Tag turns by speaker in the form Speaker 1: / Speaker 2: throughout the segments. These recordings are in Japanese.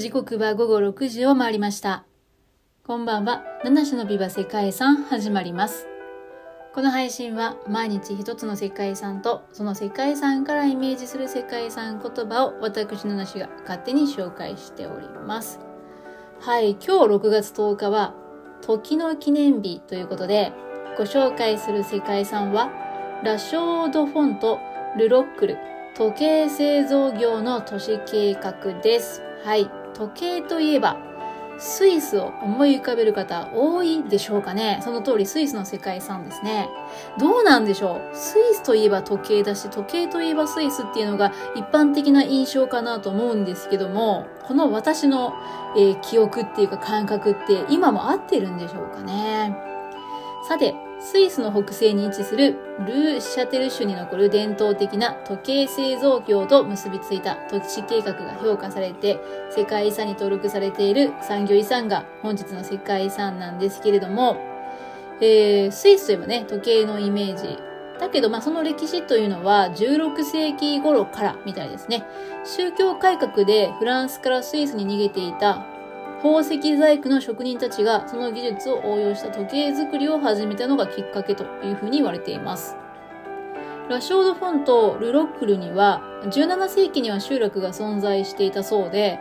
Speaker 1: 時刻は午後6時を回りました。こんばんは。七種のビバ世界遺産始まります。この配信は毎日一つの世界遺産とその世界遺産からイメージする世界遺産言葉を私七種が勝手に紹介しております。はい、今日6月10日は時の記念日ということでご紹介する世界遺産はラショードフォントルロックル時計製造業の都市計画です。はい。時計といえば、スイスを思い浮かべる方多いでしょうかねその通りスイスの世界遺産ですね。どうなんでしょう？スイスといえば時計だし、時計といえばスイスっていうのが一般的な印象かなと思うんですけども、この私の、えー、記憶っていうか感覚って今も合ってるんでしょうかねさて、スイスの北西に位置するルー・シャテル州に残る伝統的な時計製造業と結びついた土地計画が評価されて世界遺産に登録されている産業遺産が本日の世界遺産なんですけれども、えー、スイスといえばね、時計のイメージ。だけど、まあ、その歴史というのは16世紀頃からみたいですね。宗教改革でフランスからスイスに逃げていた宝石細工の職人たちがその技術を応用した時計作りを始めたのがきっかけというふうに言われています。ラショードフォントルロックルには17世紀には集落が存在していたそうで、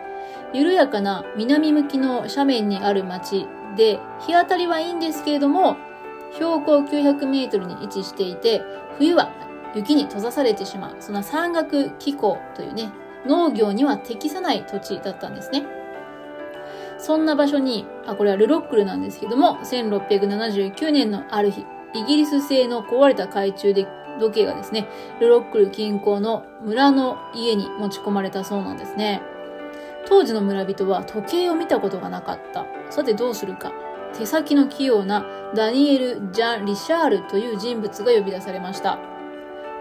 Speaker 1: 緩やかな南向きの斜面にある町で、日当たりはいいんですけれども、標高900メートルに位置していて、冬は雪に閉ざされてしまう、そんな山岳気候というね、農業には適さない土地だったんですね。そんな場所に、あ、これはルロックルなんですけども、1679年のある日、イギリス製の壊れた懐中で時計がですね、ルロックル近郊の村の家に持ち込まれたそうなんですね。当時の村人は時計を見たことがなかった。さてどうするか。手先の器用なダニエル・ジャン・リシャールという人物が呼び出されました。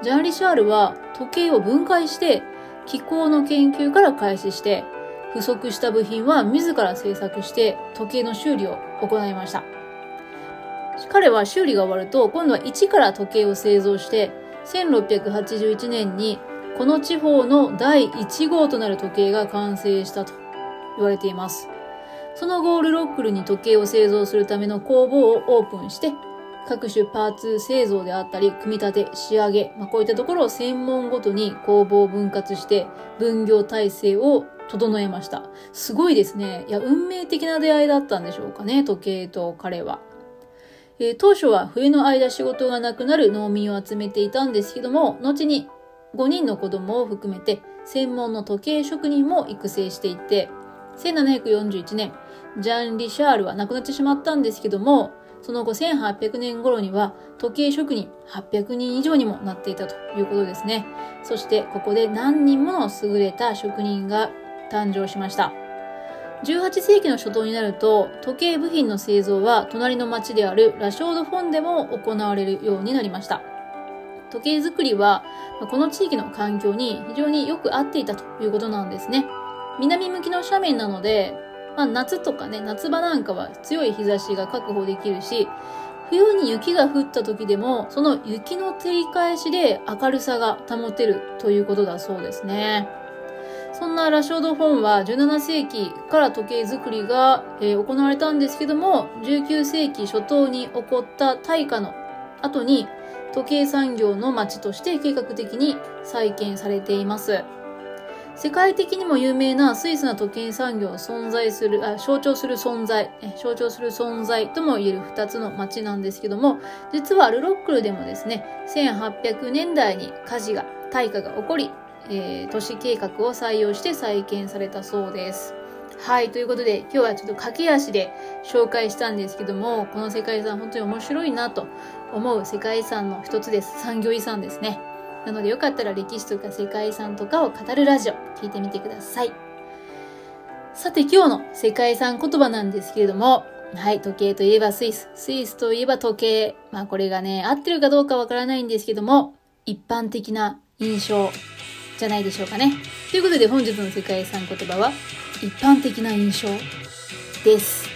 Speaker 1: ジャン・リシャールは時計を分解して気候の研究から開始して不足した部品は自ら製作して時計の修理を行いました。彼は修理が終わると今度は一から時計を製造して1681年にこの地方の第1号となる時計が完成したと言われています。その後、ルロックルに時計を製造するための工房をオープンして、各種パーツ製造であったり、組み立て、仕上げ、まあ、こういったところを専門ごとに工房を分割して分業体制を整えました。すごいですね。いや、運命的な出会いだったんでしょうかね、時計と彼は。えー、当初は冬の間仕事がなくなる農民を集めていたんですけども、後に5人の子供を含めて専門の時計職人も育成していて、1741年、ジャン・リシャールは亡くなってしまったんですけども、その後1800年頃には時計職人800人以上にもなっていたということですね。そしてここで何人もの優れた職人が誕生しました。18世紀の初頭になると、時計部品の製造は隣の町であるラショードフォンでも行われるようになりました。時計作りは、この地域の環境に非常によく合っていたということなんですね。南向きの斜面なので、まあ、夏とかね、夏場なんかは強い日差しが確保できるし、冬に雪が降った時でも、その雪の照り返しで明るさが保てるということだそうですね。そんなラショード・フォンは17世紀から時計作りが、え、行われたんですけども、19世紀初頭に起こった大火の後に時計産業の町として計画的に再建されています。世界的にも有名なスイスの時計産業を存在する、あ象徴する存在、象徴する存在とも言える二つの町なんですけども、実はルロックルでもですね、1800年代に火事が、大火が起こり、えー、都市計画を採用して再建されたそうです。はい。ということで、今日はちょっと駆け足で紹介したんですけども、この世界遺産本当に面白いなと思う世界遺産の一つです。産業遺産ですね。なのでよかったら歴史とか世界遺産とかを語るラジオ聞いてみてください。さて今日の世界遺産言葉なんですけれども、はい、時計といえばスイス。スイスといえば時計。まあこれがね、合ってるかどうかわからないんですけども、一般的な印象じゃないでしょうかね。ということで本日の世界遺産言葉は、一般的な印象です。